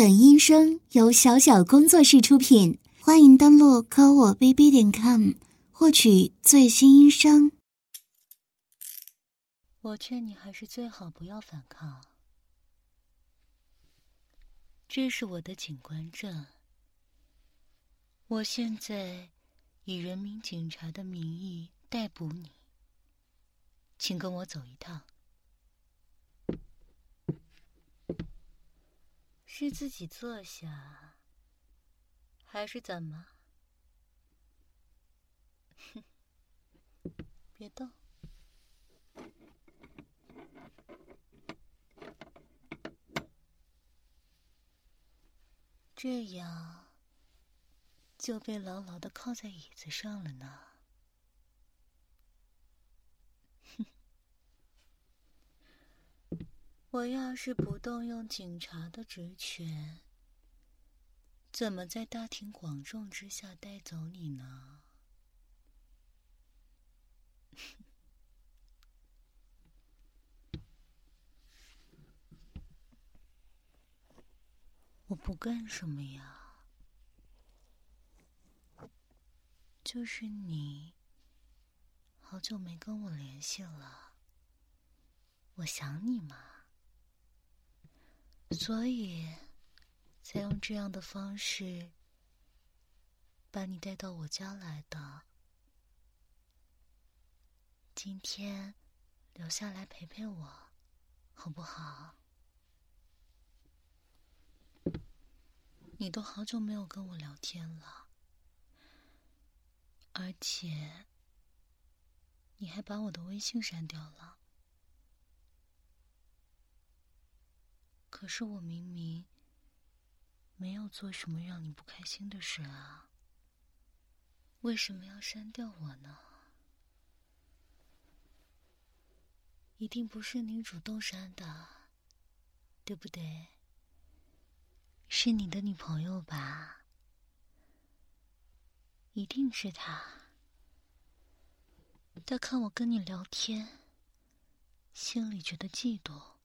本音声由小小工作室出品，欢迎登录科我 bb 点 com 获取最新音声。我劝你还是最好不要反抗。这是我的警官证，我现在以人民警察的名义逮捕你，请跟我走一趟。是自己坐下，还是怎么？哼，别动，这样就被牢牢的靠在椅子上了呢。我要是不动用警察的职权，怎么在大庭广众之下带走你呢？我不干什么呀，就是你好久没跟我联系了，我想你嘛。所以，才用这样的方式把你带到我家来的。今天留下来陪陪我，好不好？你都好久没有跟我聊天了，而且你还把我的微信删掉了。可是我明明没有做什么让你不开心的事啊，为什么要删掉我呢？一定不是你主动删的，对不对？是你的女朋友吧？一定是她。她看我跟你聊天，心里觉得嫉妒，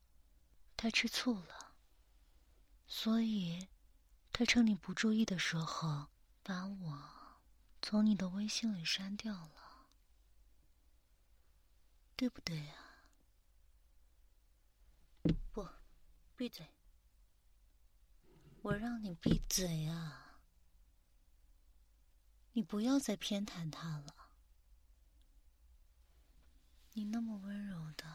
他吃醋了。所以，他趁你不注意的时候，把我从你的微信里删掉了，对不对呀？不，闭嘴！我让你闭嘴啊！你不要再偏袒他了。你那么温柔的。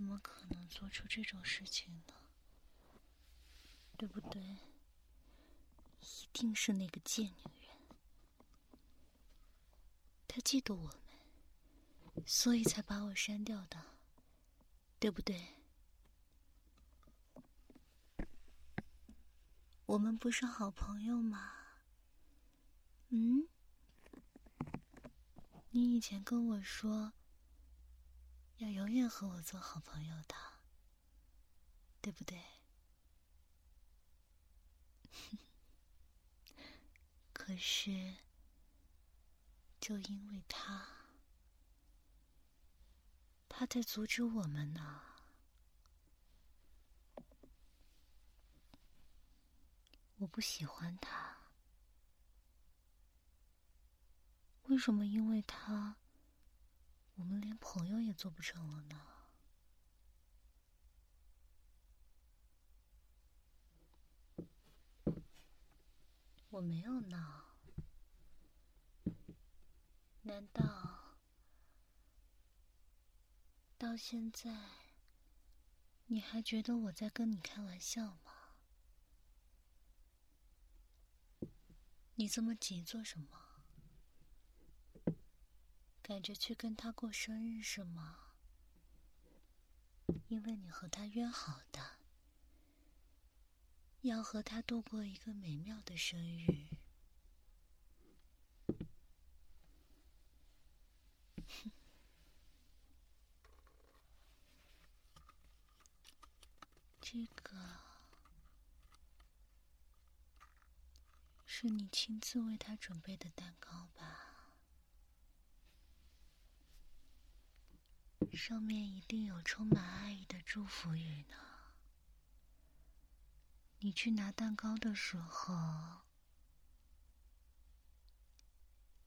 怎么可能做出这种事情呢？对不对？一定是那个贱女人，她嫉妒我们，所以才把我删掉的，对不对？我们不是好朋友吗？嗯？你以前跟我说。要永远和我做好朋友的，对不对？可是，就因为他，他在阻止我们呢。我不喜欢他，为什么？因为他。我们连朋友也做不成了呢。我没有闹，难道到现在你还觉得我在跟你开玩笑吗？你这么急做什么？赶着去跟他过生日是吗？因为你和他约好的，要和他度过一个美妙的生日。这个是你亲自为他准备的蛋糕吧？上面一定有充满爱意的祝福语呢。你去拿蛋糕的时候，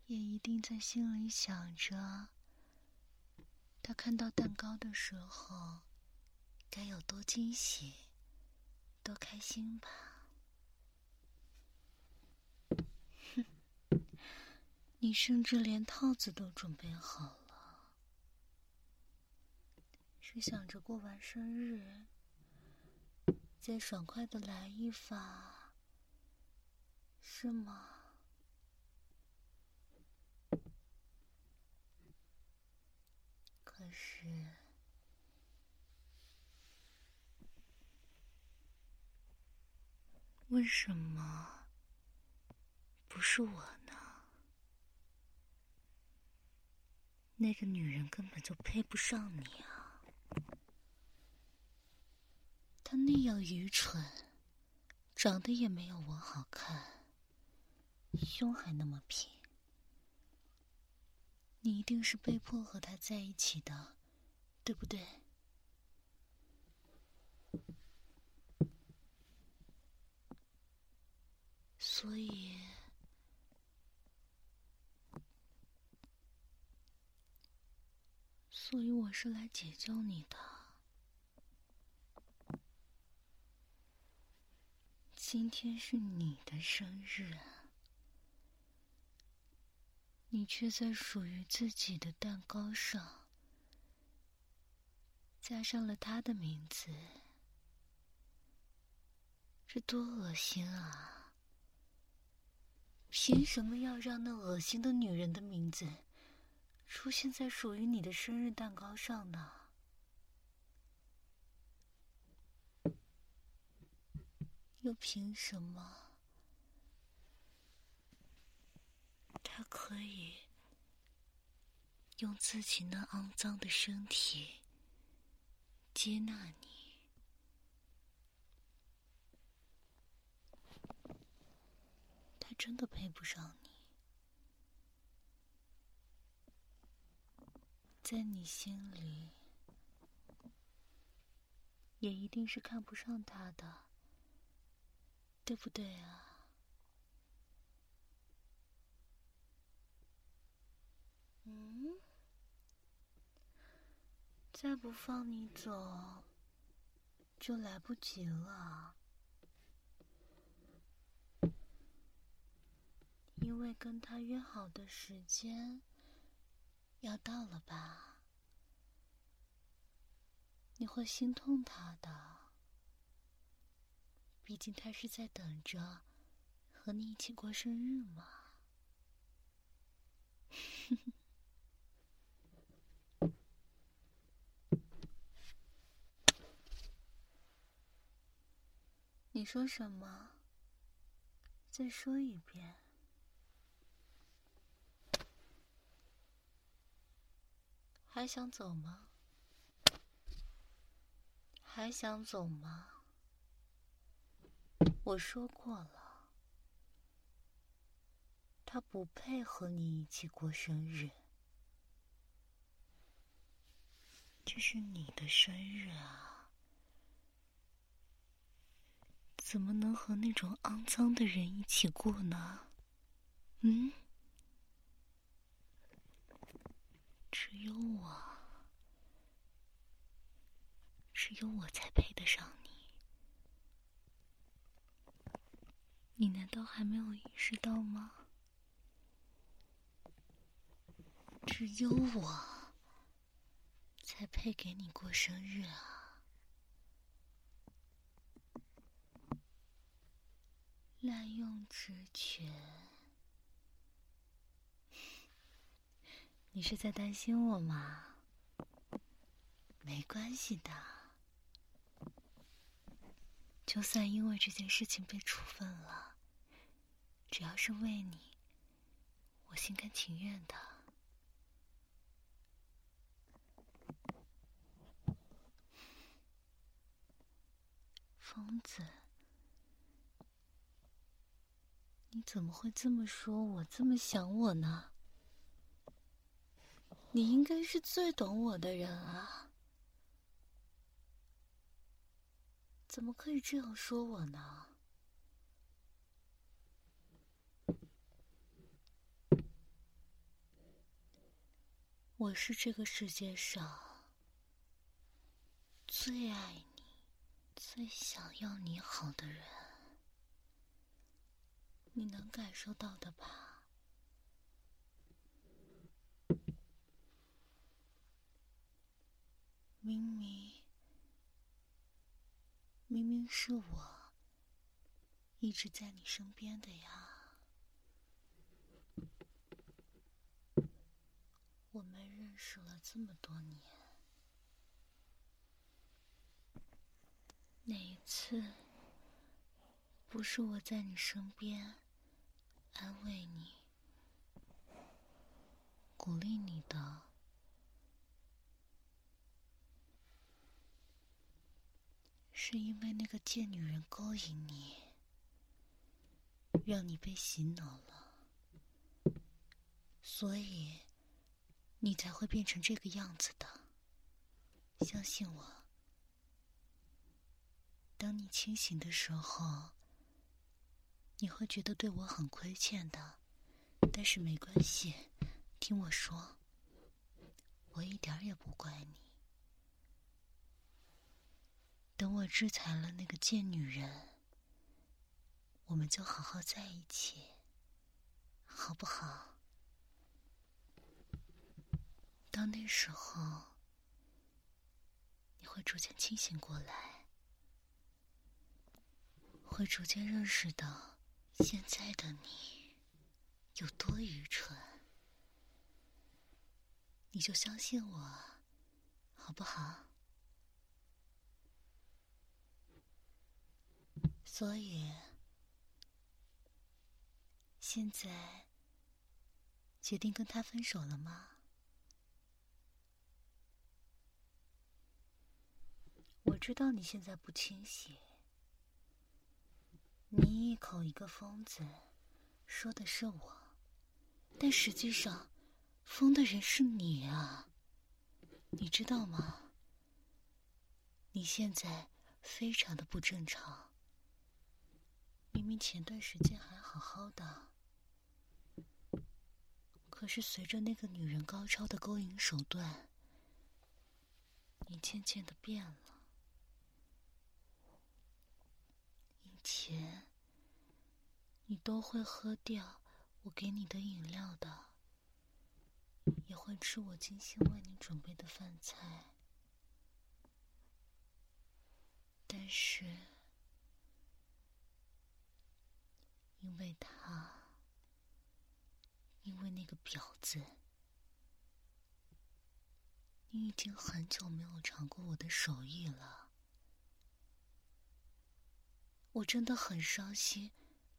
也一定在心里想着，他看到蛋糕的时候该有多惊喜、多开心吧？哼，你甚至连套子都准备好了，是想着过完生日。再爽快的来一发，是吗？可是，为什么不是我呢？那个女人根本就配不上你啊！他那样愚蠢，长得也没有我好看，胸还那么平，你一定是被迫和他在一起的，对不对？所以，所以我是来解救你的。今天是你的生日，你却在属于自己的蛋糕上加上了他的名字，这多恶心啊！凭什么要让那恶心的女人的名字出现在属于你的生日蛋糕上呢？又凭什么，他可以用自己那肮脏的身体接纳你？他真的配不上你，在你心里也一定是看不上他的。对不对啊？嗯，再不放你走，就来不及了。因为跟他约好的时间要到了吧？你会心痛他的。毕竟他是在等着和你一起过生日嘛。你说什么？再说一遍。还想走吗？还想走吗？我说过了，他不配和你一起过生日。这是你的生日啊，怎么能和那种肮脏的人一起过呢？嗯，只有我，只有我才配得上你。你难道还没有意识到吗？只有我才配给你过生日啊！滥用职权，你是在担心我吗？没关系的。就算因为这件事情被处分了，只要是为你，我心甘情愿的。疯子，你怎么会这么说我，这么想我呢？你应该是最懂我的人啊。怎么可以这样说我呢？我是这个世界上最爱你最想要你好的人你能感受到的吧？明明明明是我一直在你身边的呀。我们认识了这么多年，哪一次不是我在你身边安慰你、鼓励你的？是因为那个贱女人勾引你，让你被洗脑了，所以。你才会变成这个样子的。相信我，当你清醒的时候，你会觉得对我很亏欠的。但是没关系，听我说，我一点也不怪你。等我制裁了那个贱女人，我们就好好在一起，好不好？到那时候，你会逐渐清醒过来，会逐渐认识到现在的你有多愚蠢。你就相信我，好不好？所以，现在决定跟他分手了吗？我知道你现在不清醒，你一口一个疯子，说的是我，但实际上，疯的人是你啊，你知道吗？你现在非常的不正常，明明前段时间还好好的，可是随着那个女人高超的勾引手段，你渐渐的变了。以前，你都会喝掉我给你的饮料的，也会吃我精心为你准备的饭菜。但是，因为他，因为那个婊子，你已经很久没有尝过我的手艺了。我真的很伤心，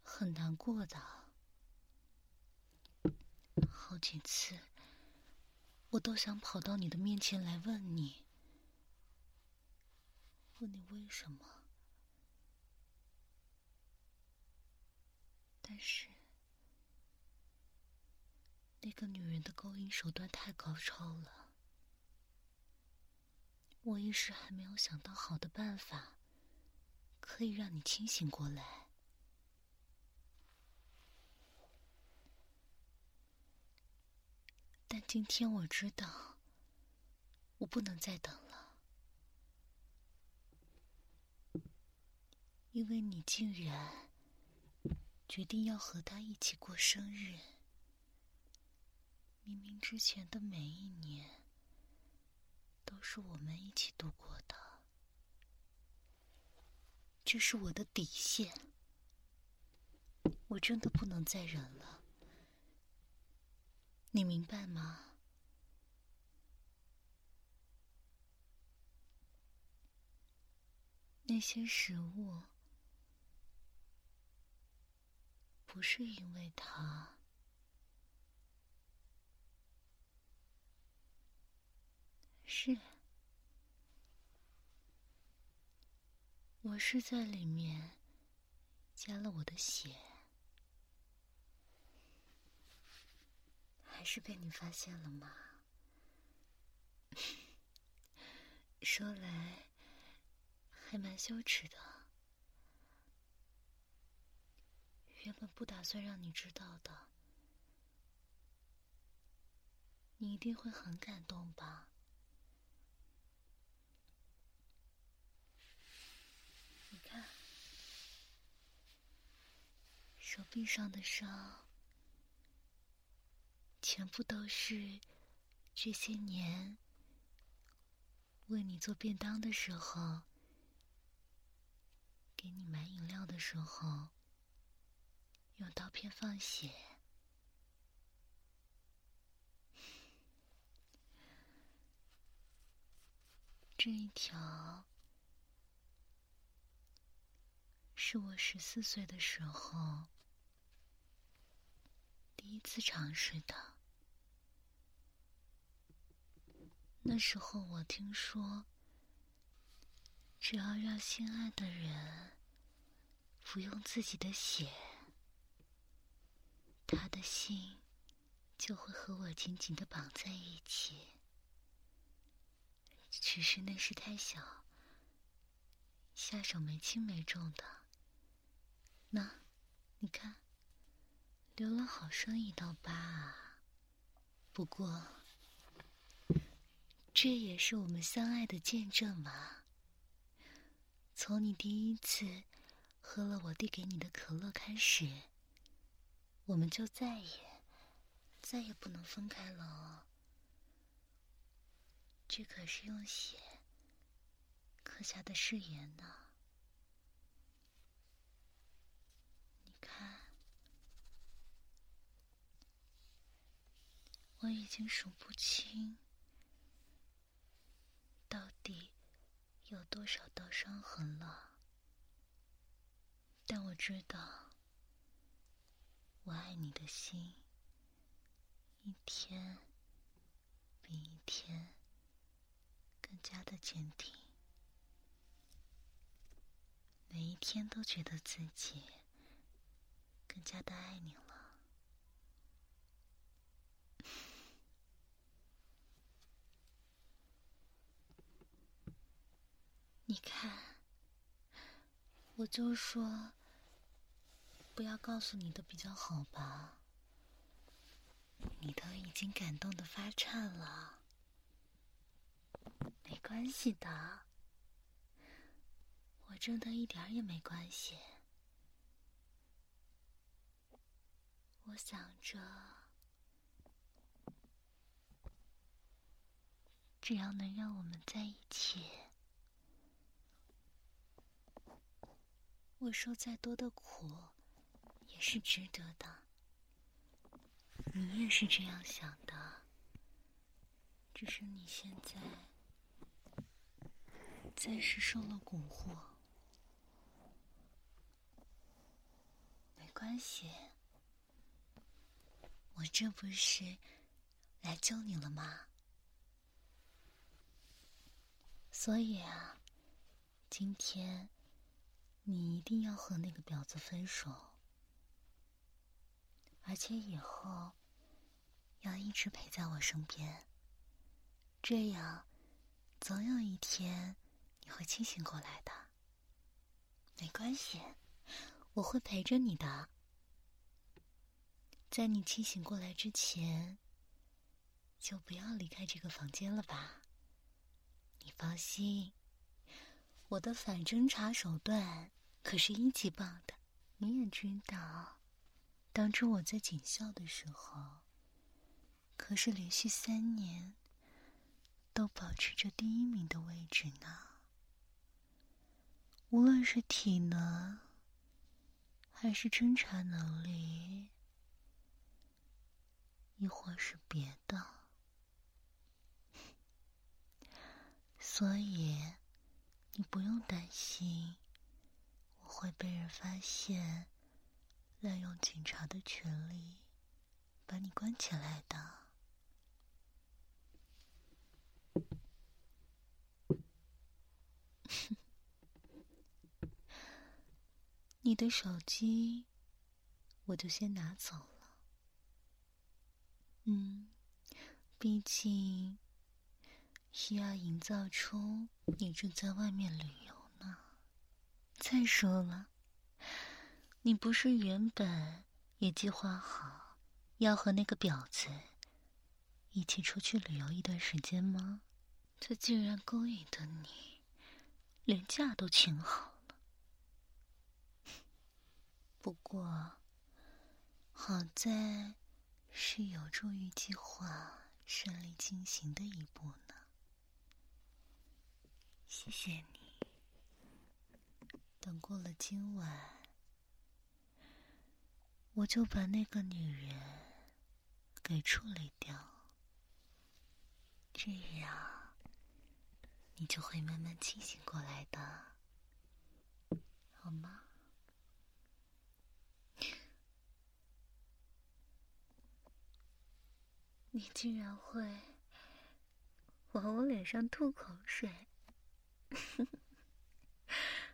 很难过的。好几次，我都想跑到你的面前来问你，问你为什么。但是，那个女人的勾引手段太高超了，我一时还没有想到好的办法。可以让你清醒过来，但今天我知道，我不能再等了，因为你竟然决定要和他一起过生日。明明之前的每一年都是我们一起度过的。这是我的底线，我真的不能再忍了，你明白吗？那些食物不是因为他，是。我是在里面加了我的血，还是被你发现了吗？说来还蛮羞耻的，原本不打算让你知道的，你一定会很感动吧？你看，手臂上的伤，全部都是这些年为你做便当的时候，给你买饮料的时候，用刀片放血。这一条是我十四岁的时候第一次尝试的。那时候我听说，只要让心爱的人服用自己的血，他的心就会和我紧紧的绑在一起。只是那时太小，下手没轻没重的。那，你看，留了好深一道疤啊。不过，这也是我们相爱的见证嘛。从你第一次喝了我递给你的可乐开始，我们就再也、再也不能分开了哦。这可是用血刻下的誓言呢。你看，我已经数不清到底有多少道伤痕了，但我知道，爱你的心一天比一天。更加的坚定，每一天都觉得自己更加的爱你了。你看，我就说不要告诉你的比较好吧，你都已经感动的发颤了。没关系的，我真的一点也没关系。我想着，只要能让我们在一起，我受再多的苦也是值得的。你也是这样想的，只是你现在。暂时受了蛊惑，没关系，我这不是来救你了吗？所以啊，今天你一定要和那个婊子分手，而且以后要一直陪在我身边，这样总有一天。你会清醒过来的，没关系，我会陪着你的。在你清醒过来之前，就不要离开这个房间了吧。你放心，我的反侦查手段可是一级棒的。你也知道，当初我在警校的时候，可是连续三年都保持着第一名的位置呢。无论是体能，还是侦查能力，亦或是别的，所以你不用担心我会被人发现滥用警察的权利把你关起来的。你的手机，我就先拿走了。嗯，毕竟需要营造出你正在外面旅游呢。再说了，你不是原本也计划好要和那个婊子一起出去旅游一段时间吗？他竟然勾引的你，连假都请好了。不过，好在是有助于计划顺利进行的一步呢。谢谢你。等过了今晚，我就把那个女人给处理掉。这样，你就会慢慢清醒过来的，好吗？你竟然会往我脸上吐口水，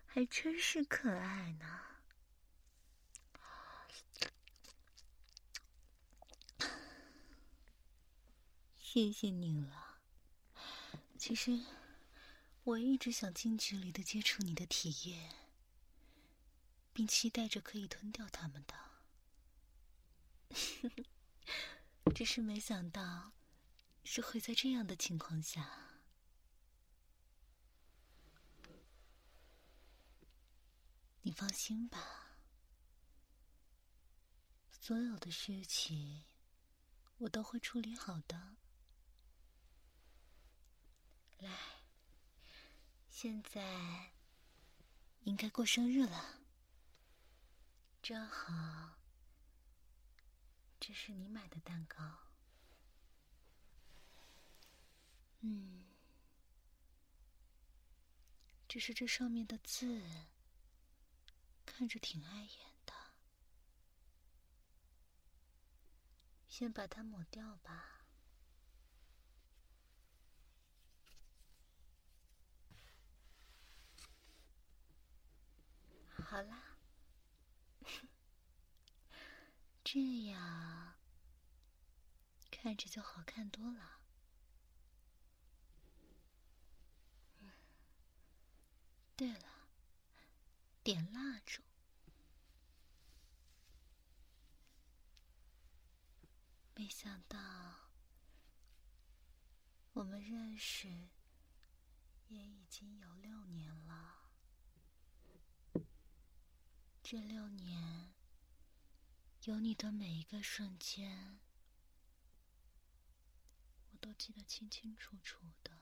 还真是可爱呢！谢谢你了。其实，我一直想近距离的接触你的体液，并期待着可以吞掉它们的。只是没想到，是会在这样的情况下。你放心吧，所有的事情我都会处理好的。来，现在应该过生日了，正好，这是你买的蛋糕。嗯，只是这上面的字看着挺碍眼的，先把它抹掉吧。好啦，这样看着就好看多了。对了，点蜡烛。没想到我们认识也已经有六年了。这六年，有你的每一个瞬间，我都记得清清楚楚的。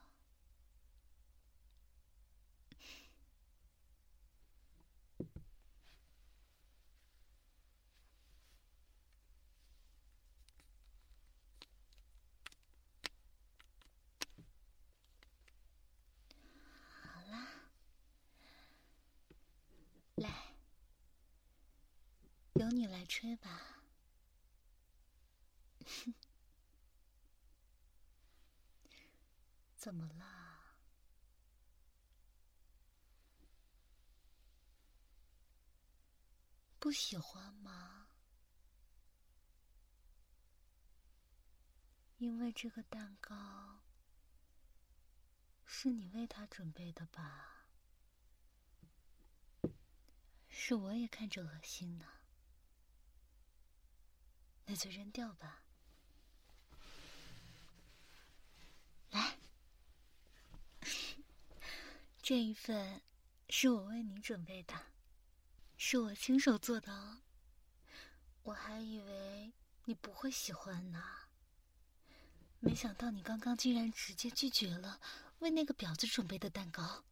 好啦，来。由你来吹吧，怎么了？不喜欢吗？因为这个蛋糕是你为他准备的吧？是我也看着恶心呢。那就扔掉吧。来，这一份是我为你准备的，是我亲手做的哦。我还以为你不会喜欢呢，没想到你刚刚竟然直接拒绝了为那个婊子准备的蛋糕。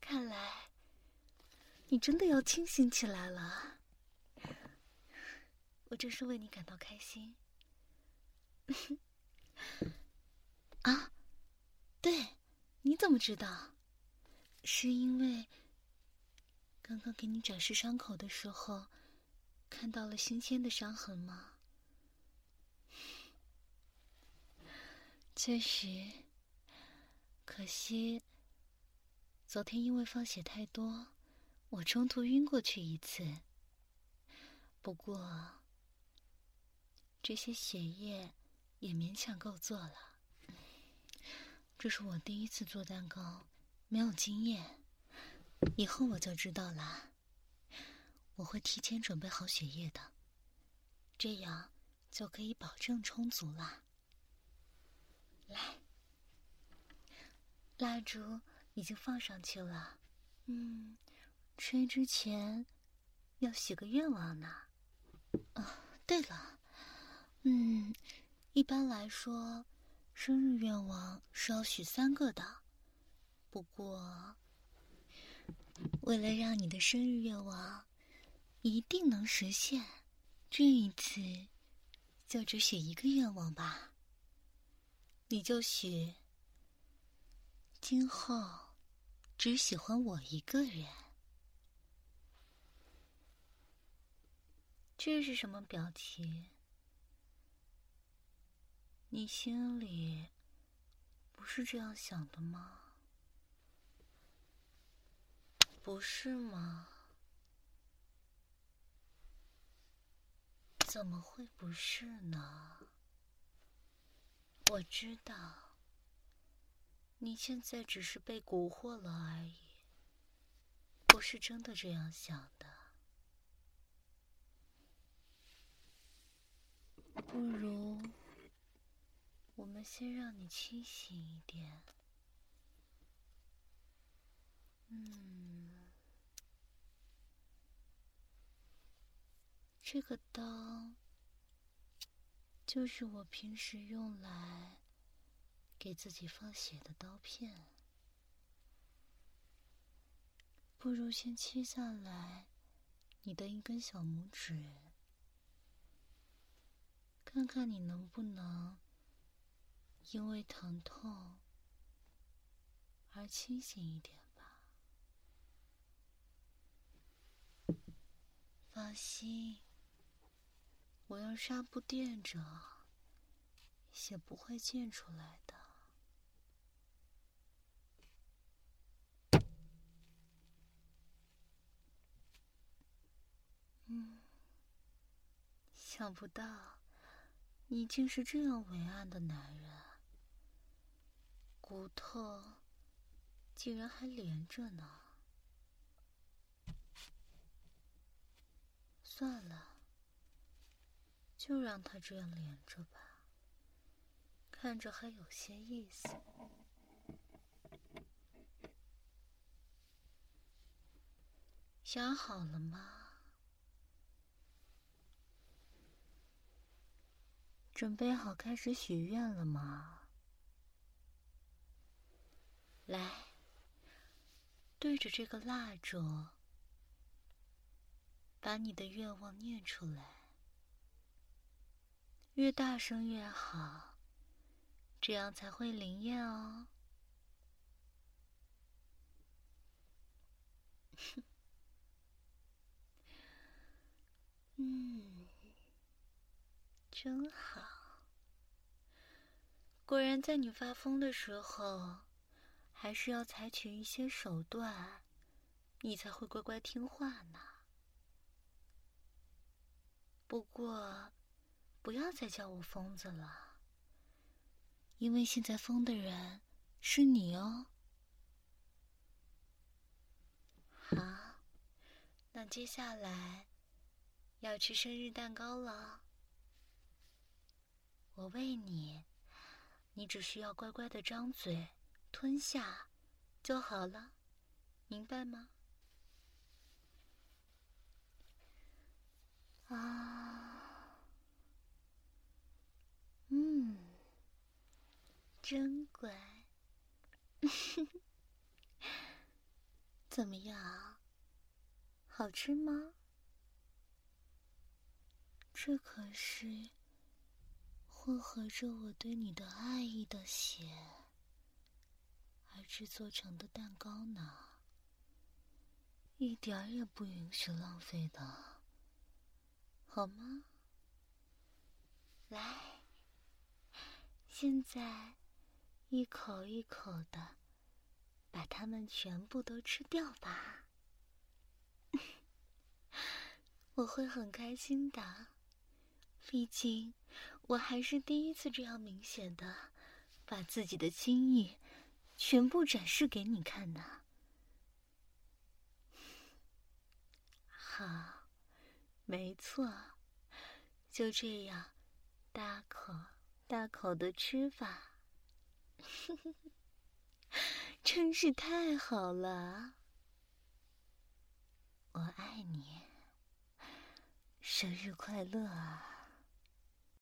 看来你真的要清醒起来了。我真是为你感到开心。啊，对，你怎么知道？是因为刚刚给你展示伤口的时候，看到了新鲜的伤痕吗？确实，可惜昨天因为放血太多，我中途晕过去一次。不过。这些血液也勉强够做了。这是我第一次做蛋糕，没有经验，以后我就知道了。我会提前准备好血液的，这样就可以保证充足了。来，蜡烛已经放上去了。嗯，吹之前要许个愿望呢。哦，对了，嗯，一般来说，生日愿望是要许三个的。不过，为了让你的生日愿望一定能实现，这一次就只许一个愿望吧。你就许，今后只喜欢我一个人。这是什么表情？你心里不是这样想的吗？不是吗？怎么会不是呢？我知道，你现在只是被蛊惑了而已，不是真的这样想的。不如，我们先让你清醒一点。嗯，这个刀就是我平时用来给自己放血的刀片。不如先切下来你的一根小拇指，看看你能不能因为疼痛而清醒一点吧。放心，我用纱布垫着，血不会溅出来的。嗯，想不到你竟是这样伟岸的男人，骨头竟然还连着呢。算了，就让他这样连着吧，看着还有些意思。想好了吗？准备好开始许愿了吗？来，对着这个蜡烛。把你的愿望念出来，越大声越好，这样才会灵验哦。嗯，真好。果然，在你发疯的时候，还是要采取一些手段，你才会乖乖听话呢。不过，不要再叫我疯子了，因为现在疯的人是你哦。好，那接下来要吃生日蛋糕了，我喂你，你只需要乖乖的张嘴吞下就好了，明白吗？啊，嗯，真乖，怎么样？好吃吗？这可是混合着我对你的爱意的血而制作成的蛋糕呢，一点儿也不允许浪费的。好吗？来，现在一口一口的把它们全部都吃掉吧。我会很开心的，毕竟我还是第一次这样明显的把自己的心意全部展示给你看呢。好。没错，就这样，大口大口的吃吧。真是太好了！我爱你，生日快乐啊！